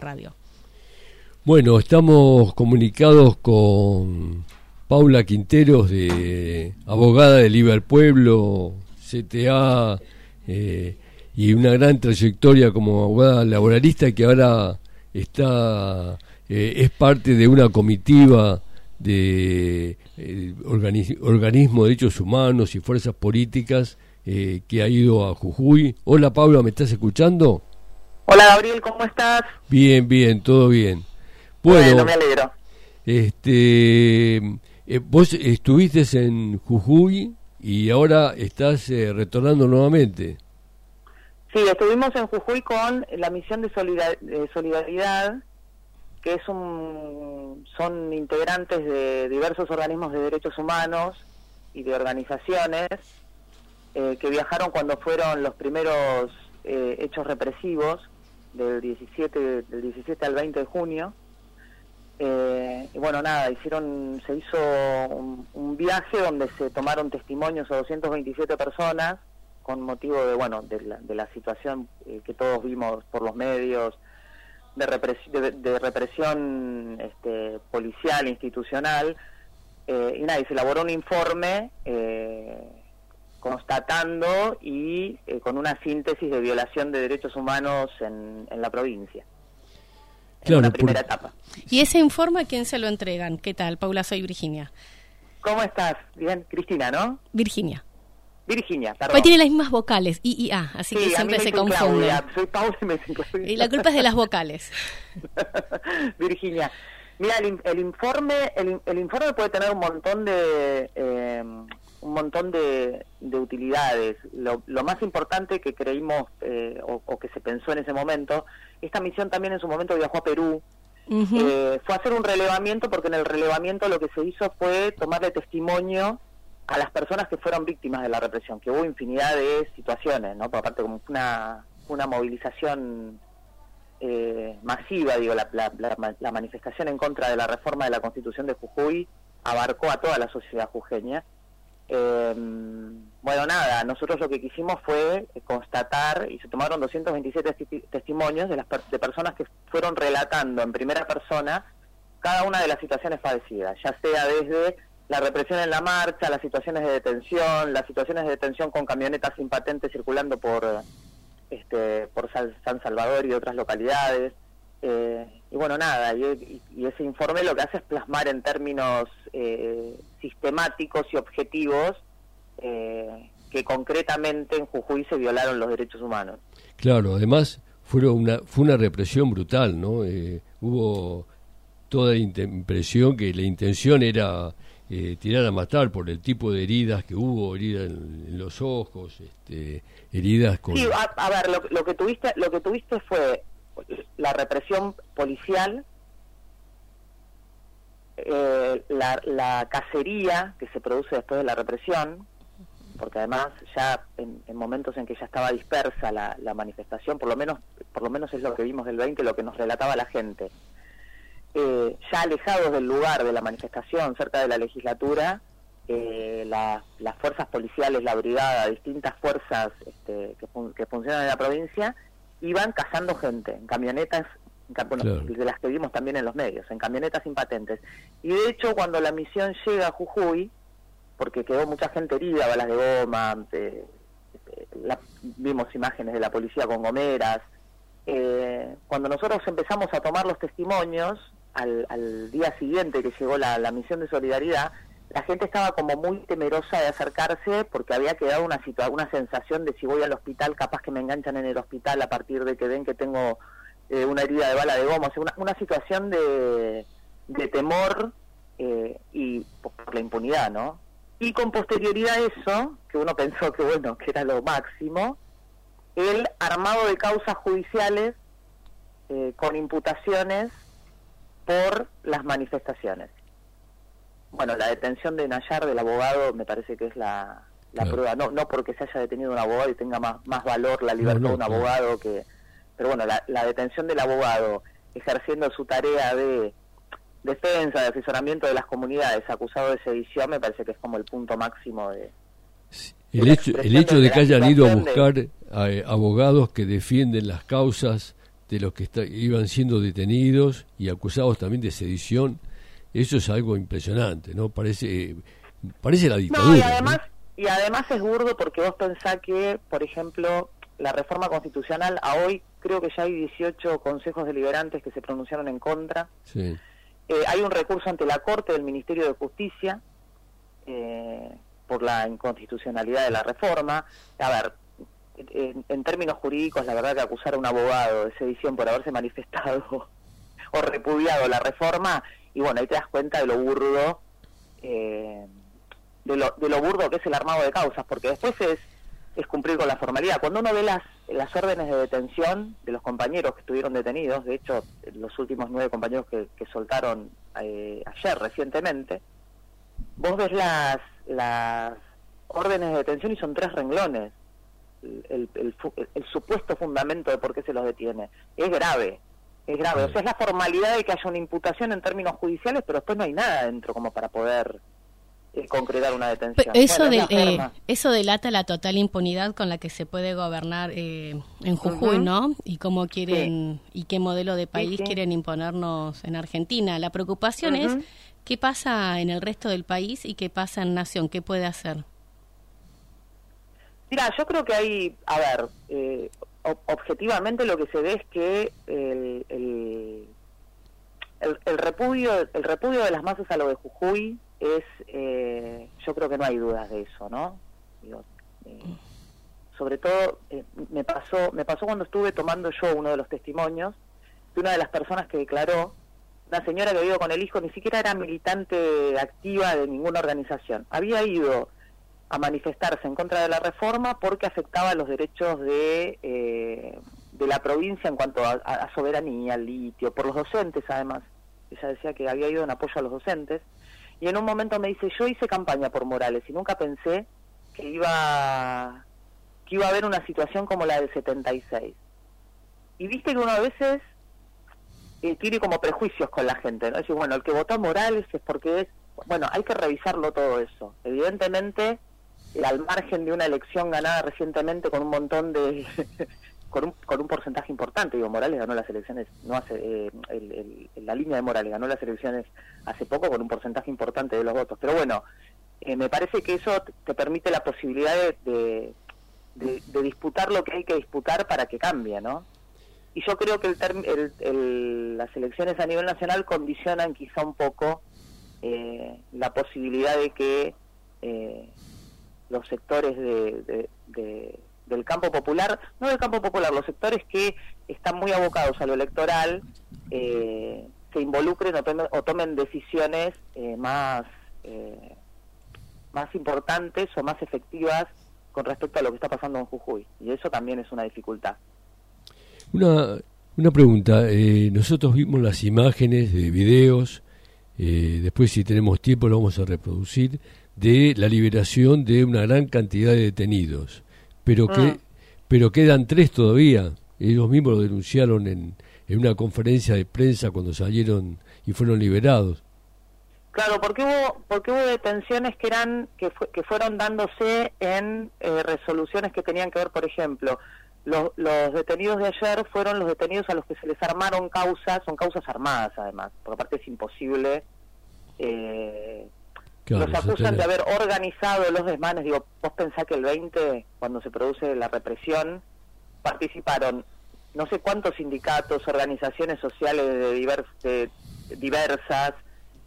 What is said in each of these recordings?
radio. Bueno, estamos comunicados con Paula Quinteros, de abogada de Liber Pueblo, CTA, eh, y una gran trayectoria como abogada laboralista que ahora está eh, es parte de una comitiva de eh, organismo de derechos humanos y fuerzas políticas que ha ido a Jujuy. Hola Paula, ¿me estás escuchando? Hola Gabriel, ¿cómo estás? Bien, bien, todo bien. Bueno, me alegro. Este, eh, vos estuviste en Jujuy y ahora estás retornando nuevamente. Sí, estuvimos en Jujuy con la misión de, solidaridad, que es un, son integrantes de diversos organismos de derechos humanos y de organizaciones eh, que viajaron cuando fueron los primeros eh, hechos represivos del 17, del 17 al 20 de junio. Eh, y bueno, nada, hicieron, se hizo un, viaje donde se tomaron testimonios a 227 personas con motivo de, bueno, de la, de la situación que todos vimos por los medios, de, de, represión este, policial, institucional, y nada, y se elaboró un informe eh, constatando y eh, con una síntesis de violación de derechos humanos en, la provincia. Claro, en la primera etapa. ¿Y ese informe a quién se lo entregan? ¿Qué tal? Paula, soy Virginia. ¿Cómo estás? Bien, Cristina, ¿no? Virginia. Virginia, perdón. Pues tiene las mismas vocales, I y A, así que siempre se confunde. Soy Paula y me Y la culpa es de las vocales. Virginia. Mira, el, informe el, el, informe puede tener un montón de eh, un montón de, utilidades. Lo, más importante que creímos eh, o, que se pensó en ese momento, esta misión también en su momento viajó a Perú, eh, fue hacer un relevamiento porque en el relevamiento lo que se hizo fue tomarle testimonio a las personas que fueron víctimas de la represión, que hubo infinidad de situaciones, ¿no? Por aparte como una, una movilización eh, masiva, digo, la, la manifestación en contra de la reforma de la Constitución de Jujuy abarcó a toda la sociedad jujeña eh, bueno, nada, nosotros lo que quisimos fue constatar y se tomaron 227 testimonios de las de personas que fueron relatando en primera persona cada una de las situaciones padecidas, ya sea desde la represión en la marcha, las situaciones de detención, las situaciones de detención con camionetas sin patente circulando por este por San Salvador y otras localidades, eh, y bueno, nada, y, ese informe lo que hace es plasmar en términos eh, sistemáticos y objetivos eh, que concretamente en Jujuy se violaron los derechos humanos. Claro, además fue una, fue una represión brutal, ¿no? hubo toda la impresión que la intención era tirar a matar por el tipo de heridas que hubo, heridas en, los ojos, este, heridas con... Sí, a, ver, lo, lo, que tuviste, lo que tuviste fue la represión policial, eh, la, cacería que se produce después de la represión, porque además ya en, momentos en que ya estaba dispersa la, manifestación, por lo menos por lo menos es lo que vimos del 20, lo que nos relataba la gente, eh, ya alejados del lugar de la manifestación, cerca de la legislatura, eh, las fuerzas policiales, la brigada, distintas fuerzas este, que, que funcionan en la provincia, iban cazando gente en camionetas, de las que vimos también en los medios, en camionetas impatentes. Y de hecho, cuando la misión llega a Jujuy, porque quedó mucha gente herida, balas de goma, vimos imágenes de la policía con gomeras, eh, cuando nosotros empezamos a tomar los testimonios, al, al día siguiente que llegó la, la misión de solidaridad, la gente estaba como muy temerosa de acercarse porque había quedado una una sensación de si voy al hospital capaz que me enganchan en el hospital a partir de que ven que tengo eh, una herida de bala de goma, o sea, una, situación de, de temor eh, y por la impunidad, ¿no? Y con posterioridad a eso, que uno pensó que bueno, que era lo máximo, el armado de causas judiciales eh, con imputaciones por las manifestaciones bueno, la detención de Nayar, del abogado, me parece que es la, prueba, no, no porque se haya detenido un abogado y tenga más, más valor la libertad de un abogado que... Pero bueno, la, detención del abogado ejerciendo su tarea de defensa, de asesoramiento de las comunidades acusado de sedición, me parece que es como el punto máximo de... El hecho, el hecho de que hayan ido a buscar a, eh, abogados que defienden las causas de los que iban siendo detenidos y acusados también de sedición. Eso es algo impresionante, ¿no? Parece, parece la dictadura. y además, y además es burdo porque vos pensás que, por ejemplo, la reforma constitucional a hoy creo que ya hay 18 consejos deliberantes que se pronunciaron en contra. Sí. Eh, hay un recurso ante la Corte del Ministerio de Justicia eh, por la inconstitucionalidad de la reforma. A ver, en, términos jurídicos, la verdad que acusar a un abogado de sedición por haberse manifestado o repudiado la reforma, y bueno, ahí te das cuenta de lo burdo, eh, de, lo, de lo burdo que es el armado de causas, porque después es, es cumplir con la formalidad. Cuando uno ve las, las órdenes de detención de los compañeros que estuvieron detenidos, de hecho, los últimos nueve compañeros que, soltaron eh, ayer recientemente, vos ves las, las órdenes de detención y son tres renglones el, el, supuesto fundamento de por qué se los detiene. Es grave, es grave. O sea, es la formalidad de que haya una imputación en términos judiciales, pero después no hay nada dentro como para poder eh, concretar una detención. Eso, eh, eso delata la total impunidad con la que se puede gobernar eh, en Jujuy, ¿no? Y cómo quieren y qué modelo de país quieren imponernos en Argentina. La preocupación es qué pasa en el resto del país y qué pasa en Nación, qué puede hacer. Mira, yo creo que hay, a ver, eh, objetivamente lo que se ve es que el, el, repudio el repudio de las masas a lo de Jujuy es, eh, yo creo que no hay dudas de eso, ¿no? Eh, sobre todo me pasó me pasó cuando estuve tomando yo uno de los testimonios de una de las personas que declaró una señora que vivido con el hijo ni siquiera era militante activa de ninguna organización había ido a manifestarse en contra de la reforma porque afectaba los derechos de, eh, de la provincia en cuanto a, soberanía, al litio, por los docentes además. Ella decía que había ido en apoyo a los docentes. Y en un momento me dice, yo hice campaña por Morales y nunca pensé que iba, que iba a haber una situación como la del 76. Y viste que uno a veces eh, tiene como prejuicios con la gente, ¿no? Decir, bueno, el que votó a Morales es porque es... Bueno, hay que revisarlo todo eso. Evidentemente al margen de una elección ganada recientemente con un montón de con, un, con un porcentaje importante digo Morales ganó las elecciones no hace eh, la línea de Morales ganó las elecciones hace poco con un porcentaje importante de los votos. Pero bueno eh, me parece que eso te permite la posibilidad de, disputar lo que hay que disputar para que cambie no y yo creo que el, el, las elecciones a nivel nacional condicionan quizá un poco eh, la posibilidad de que eh, los sectores de, del campo popular, no del campo popular, los sectores que están muy abocados a lo electoral, eh, se involucren o tomen, decisiones eh, más, eh, más importantes o más efectivas con respecto a lo que está pasando en Jujuy. Y eso también es una dificultad. Una, una pregunta, nosotros vimos las imágenes de videos, después si tenemos tiempo lo vamos a reproducir, de la liberación de una gran cantidad de detenidos, pero que ah. pero quedan tres todavía. Ellos mismos lo denunciaron en, en una conferencia de prensa cuando salieron y fueron liberados. Claro, porque hubo porque hubo detenciones que eran que, que fueron dándose en eh, resoluciones que tenían que ver, por ejemplo, los, los detenidos de ayer fueron los detenidos a los que se les armaron causas, son causas armadas además, por aparte es imposible eh, los acusan de haber organizado los desmanes. Digo, vos pensás que el 20, cuando se produce la represión, participaron no sé cuántos sindicatos, organizaciones sociales de, diversas.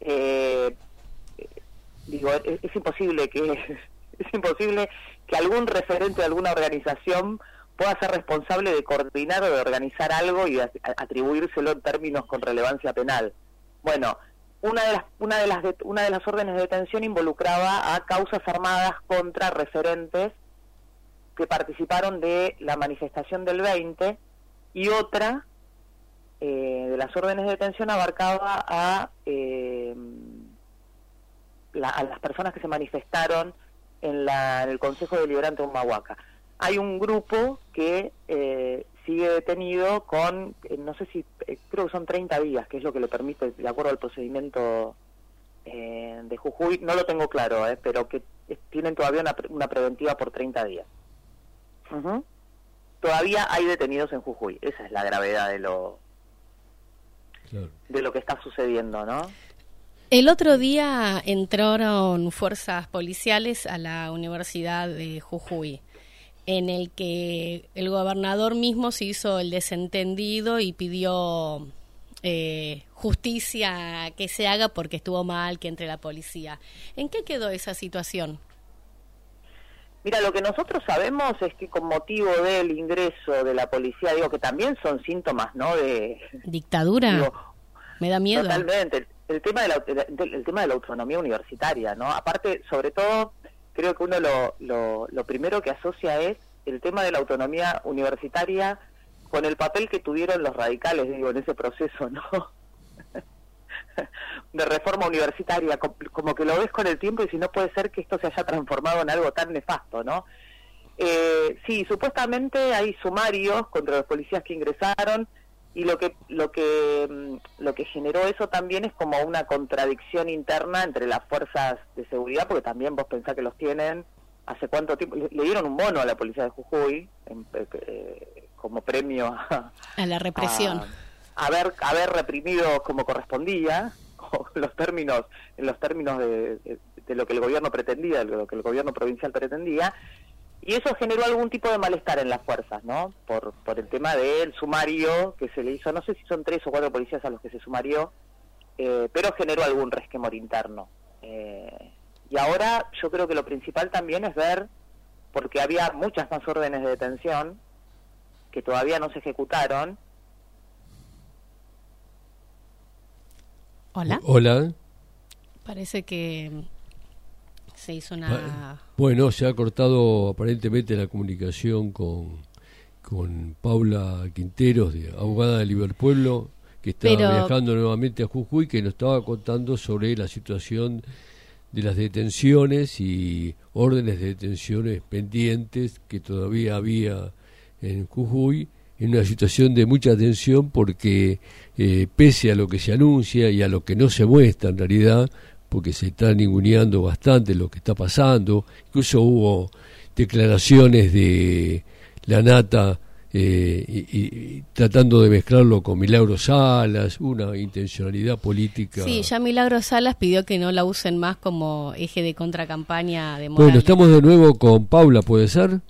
Eh, digo, es, imposible que es imposible que algún referente de alguna organización pueda ser responsable de coordinar o de organizar algo y atribuírselo en términos con relevancia penal. Bueno, una de las una de las una de las órdenes de detención involucraba a causas armadas contra referentes que participaron de la manifestación del 20 y otra eh, de las órdenes de detención abarcaba a, eh, a las personas que se manifestaron en, la, en el Consejo Deliberante de Humahuaca. Hay un grupo que eh, sigue detenido con, eh, no sé si, eh, creo que son 30 días, que es lo que le permite, de acuerdo al procedimiento eh, de Jujuy, no lo tengo claro, pero que tienen todavía una, una, preventiva por 30 días. todavía hay detenidos en Jujuy. Esa es la gravedad de lo de lo que está sucediendo, ¿no? El otro día entraron fuerzas policiales a la Universidad de Jujuy, en el que el gobernador mismo se hizo el desentendido y pidió eh, justicia que se haga porque estuvo mal que entre la policía. ¿En qué quedó esa situación? Mira, lo que nosotros sabemos es que con motivo del ingreso de la policía, digo que también son síntomas, ¿no? De dictadura. Me da miedo. Totalmente. El, tema de la, el, tema de la autonomía universitaria, ¿no? Aparte, sobre todo, creo que uno lo, lo, lo primero que asocia es el tema de la autonomía universitaria con el papel que tuvieron los radicales, digo, en ese proceso, ¿no? de reforma universitaria, como que lo ves con el tiempo y si no puede ser que esto se haya transformado en algo tan nefasto, ¿no? Eh, sí, supuestamente hay sumarios contra los policías que ingresaron y lo que lo que mm, lo que generó eso también es como una contradicción interna entre las fuerzas de seguridad, porque también vos pensás que los tienen. ¿Hace cuánto tiempo? Le, dieron un bono a la policía de Jujuy eh, como premio a, la represión haber haber reprimido como correspondía los términos en los términos de, lo que el gobierno pretendía de lo que el gobierno provincial pretendía y eso generó algún tipo de malestar en las fuerzas no por por el tema del sumario que se le hizo no sé si son tres o cuatro policías a los que se sumarió eh, pero generó algún resquemor interno eh, y ahora yo creo que lo principal también es ver porque había muchas más órdenes de detención que todavía no se ejecutaron Hola. Hola. Parece que se hizo una... Bueno, se ha cortado aparentemente la comunicación con, con Paula Quinteros, de abogada de Liverpueblo, que está viajando nuevamente a Jujuy, que nos estaba contando sobre la situación de las detenciones y órdenes de detenciones pendientes que todavía había en Jujuy en una situación de mucha tensión porque eh, pese a lo que se anuncia y a lo que no se muestra en realidad, porque se está ninguneando bastante lo que está pasando, incluso hubo declaraciones de la nata eh, y, tratando de mezclarlo con Milagro Salas, una intencionalidad política. Sí, ya Milagro Salas pidió que no la usen más como eje de contracampaña de Bueno, estamos de nuevo con Paula, ¿puede ser?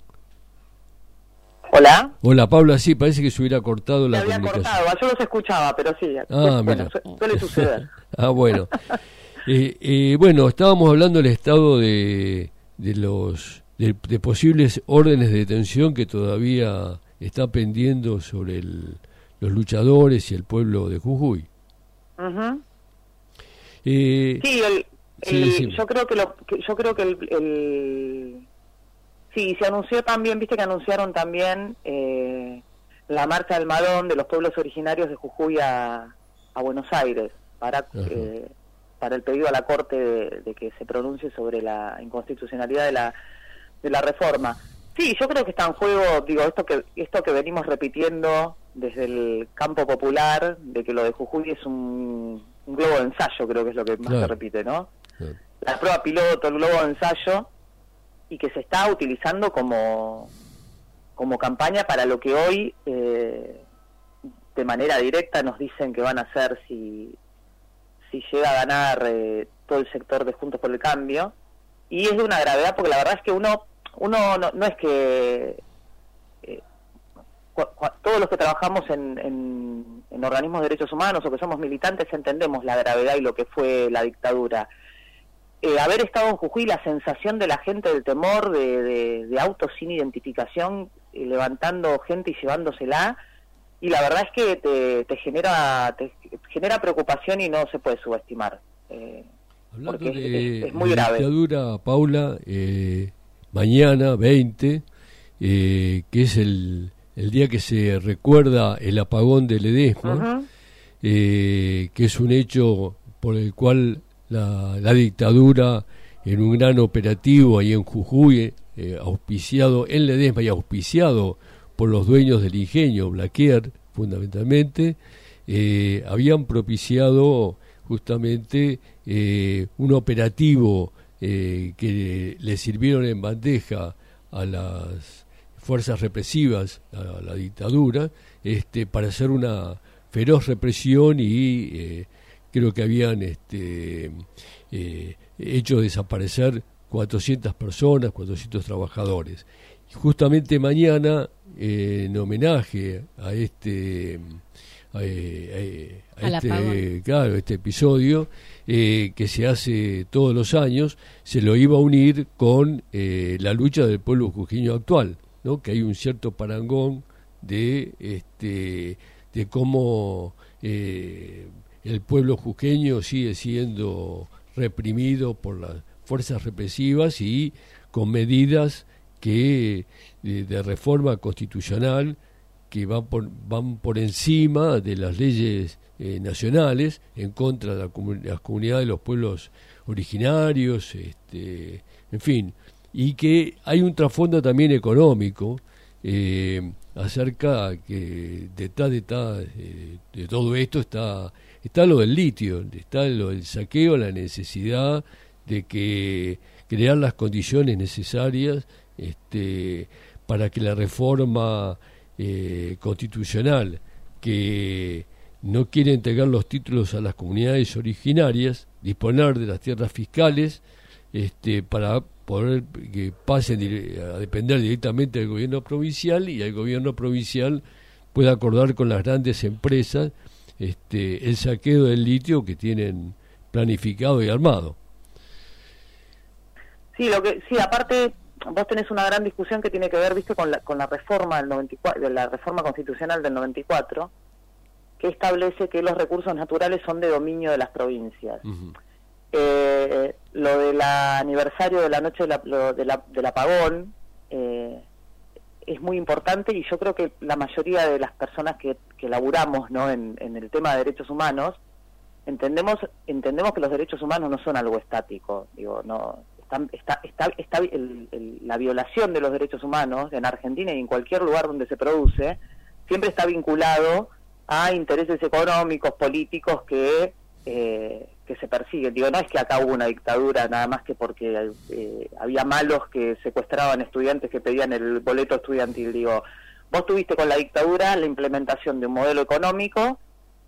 Hola. Hola, Paula, sí, parece que se hubiera cortado la había comunicación. cortado, yo los escuchaba, pero sí, ah, bueno, suele suceder. ah, bueno. Eh, eh, bueno, estábamos hablando del estado de, de los de, posibles órdenes de detención que todavía está pendiendo sobre los luchadores y el pueblo de Jujuy. eh, sí, yo creo que, lo, yo creo que el Sí, se anunció también, viste que anunciaron también eh, la marcha del Madón de los pueblos originarios de Jujuy a, Buenos Aires para eh, para el pedido a la Corte de, que se pronuncie sobre la inconstitucionalidad de la, de la reforma. Sí, yo creo que está en juego, digo, esto que, esto que venimos repitiendo desde el campo popular, de que lo de Jujuy es un, globo de ensayo, creo que es lo que más se repite, ¿no? La prueba piloto, el globo de ensayo, y que se está utilizando como, como campaña para lo que hoy eh, de manera directa nos dicen que van a hacer si, si llega a ganar eh, todo el sector de Juntos por el Cambio. Y es de una gravedad porque la verdad es que uno, uno no, es que... Eh, todos los que trabajamos en, en, organismos de derechos humanos o que somos militantes entendemos la gravedad y lo que fue la dictadura eh, haber estado en Jujuy, la sensación de la gente del temor de, autos sin identificación, eh, levantando gente y llevándosela, y la verdad es que te, genera te genera preocupación y no se puede subestimar. Eh, Hablando de, es, muy grave. dictadura, Paula, mañana 20, que es el, el día que se recuerda el apagón de Ledesma, que es un hecho por el cual la, dictadura en un gran operativo ahí en Jujuy, eh, auspiciado en Ledesma y auspiciado por los dueños del ingenio, Blaquier fundamentalmente, eh, habían propiciado justamente eh, un operativo que le sirvieron en bandeja a las fuerzas represivas a la dictadura este, para hacer una feroz represión y eh, creo que habían este, eh, hecho desaparecer 400 personas, 400 trabajadores. Justamente mañana, en homenaje a este, a, este, claro, este episodio que se hace todos los años, se lo iba a unir con la lucha del pueblo jujeño actual, ¿no? que hay un cierto parangón de, este, de cómo eh, el pueblo juqueño sigue siendo reprimido por las fuerzas represivas y con medidas que de, reforma constitucional que van por, van por encima de las leyes eh, nacionales en contra de la, las comunidades de los pueblos originarios, este, en fin, y que hay un trasfondo también económico eh, acerca que detrás de, de, de, todo esto está está lo del litio, está lo del saqueo, la necesidad de que crear las condiciones necesarias este, para que la reforma eh, constitucional que no quiere entregar los títulos a las comunidades originarias, disponer de las tierras fiscales este, para poder que pasen a depender directamente del gobierno provincial y el gobierno provincial pueda acordar con las grandes empresas este, el saqueo del litio que tienen planificado y armado. Sí, lo que sí, aparte vos tenés una gran discusión que tiene que ver, viste, con la, con la reforma del 94, de la reforma constitucional del 94, que establece que los recursos naturales son de dominio de las provincias. Eh, lo del aniversario de la noche de la, de la, del apagón eh, es muy importante y yo creo que la mayoría de las personas que, que laburamos ¿no? en, el tema de derechos humanos entendemos entendemos que los derechos humanos no son algo estático digo no está está está, la violación de los derechos humanos en Argentina y en cualquier lugar donde se produce siempre está vinculado a intereses económicos políticos que eh, que se persiguen. Digo, no es que acá hubo una dictadura nada más que porque eh, había malos que secuestraban estudiantes que pedían el boleto estudiantil. Digo, vos tuviste con la dictadura la implementación de un modelo económico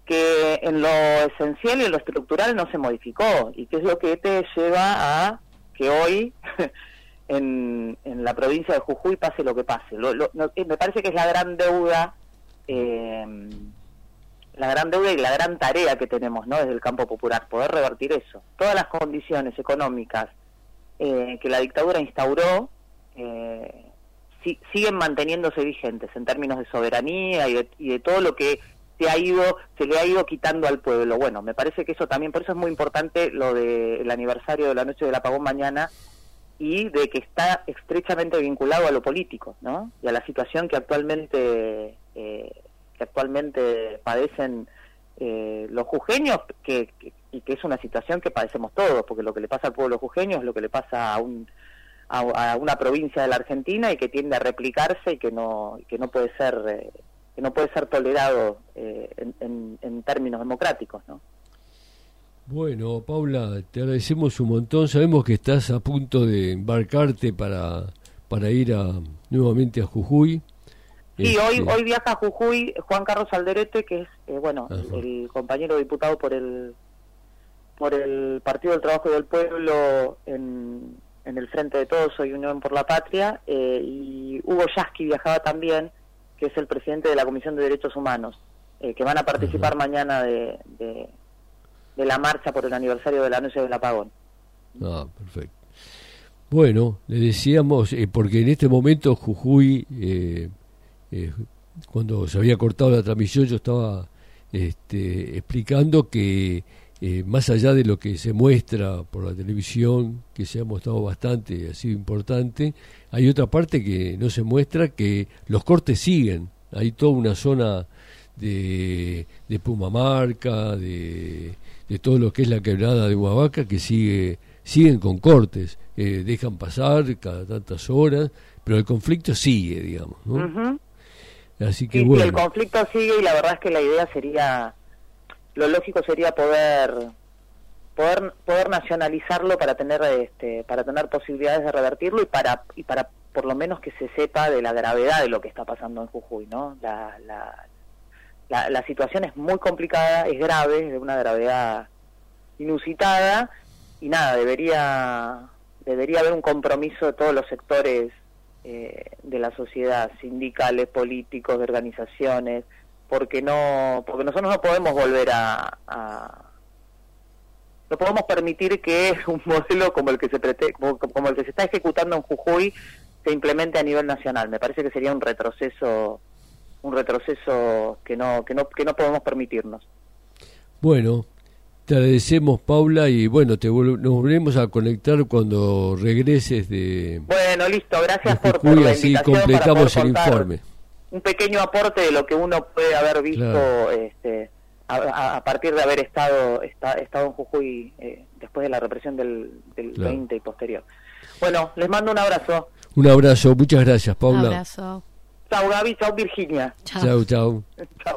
que en lo esencial y en lo estructural no se modificó y que es lo que te lleva a que hoy en, en la provincia de Jujuy pase lo que pase. Eh, me parece que es la gran deuda eh, la gran deuda y la gran tarea que tenemos ¿no? desde el campo popular, poder revertir eso. Todas las condiciones económicas eh, que la dictadura instauró eh, siguen manteniéndose vigentes en términos de soberanía y de, todo lo que se ha ido se le ha ido quitando al pueblo. Bueno, me parece que eso también, por eso es muy importante lo del aniversario de la noche del apagón mañana y de que está estrechamente vinculado a lo político, ¿no? Y a la situación que actualmente eh, que actualmente padecen eh, los jujeños, que, y que es una situación que padecemos todos, porque lo que le pasa al pueblo jujeño es lo que le pasa a, un, a, una provincia de la Argentina y que tiende a replicarse y que no, que no puede ser... Eh, que no puede ser tolerado eh, en, en, términos democráticos, ¿no? Bueno, Paula, te agradecemos un montón. Sabemos que estás a punto de embarcarte para, para ir a, nuevamente a Jujuy. Sí, hoy este, hoy viaja a Jujuy Juan Carlos Alderete, que es eh, bueno el compañero diputado por el por el Partido del Trabajo y del Pueblo en, en el Frente de Todos, Soy Unión por la Patria, eh, y Hugo Yasky viajaba también, que es el presidente de la Comisión de Derechos Humanos, eh, que van a participar mañana de, de, la marcha por el aniversario de la noche del apagón. Ah, perfecto. Bueno, le decíamos, porque en este momento Jujuy eh, cuando se había cortado la transmisión yo estaba este, explicando que eh, más allá de lo que se muestra por la televisión, que se ha mostrado bastante, ha sido importante, hay otra parte que no se muestra, que los cortes siguen. Hay toda una zona de, de Pumamarca, de, de todo lo que es la quebrada de Huavaca, que sigue siguen con cortes, eh, dejan pasar cada tantas horas, pero el conflicto sigue, digamos. ¿no? Así que el conflicto sigue y la verdad es que la idea sería, lo lógico sería poder poder poder nacionalizarlo para tener este para tener posibilidades de revertirlo y para y para por lo menos que se sepa de la gravedad de lo que está pasando en Jujuy, ¿no? La, la, la, situación es muy complicada, es grave, de una gravedad inusitada y nada, debería debería haber un compromiso de todos los sectores eh, de la sociedad, sindicales, políticos, de organizaciones, porque no porque nosotros no podemos volver a, no podemos permitir que un modelo como el que se como el que se está ejecutando en Jujuy se implemente a nivel nacional. Me parece que sería un retroceso un retroceso que no que no que no podemos permitirnos. Bueno, te agradecemos Paula y bueno, te nos volvemos a conectar cuando regreses de Bueno, listo, gracias por, por la así completamos el informe. Un pequeño aporte de lo que uno puede haber visto este a, partir de haber estado estado en Jujuy eh, después de la represión del, del 20 y posterior. Bueno, les mando un abrazo. Un abrazo, muchas gracias, Paula. Un abrazo. Chao, Gaby, chao, Virginia. Chao, chao. chao.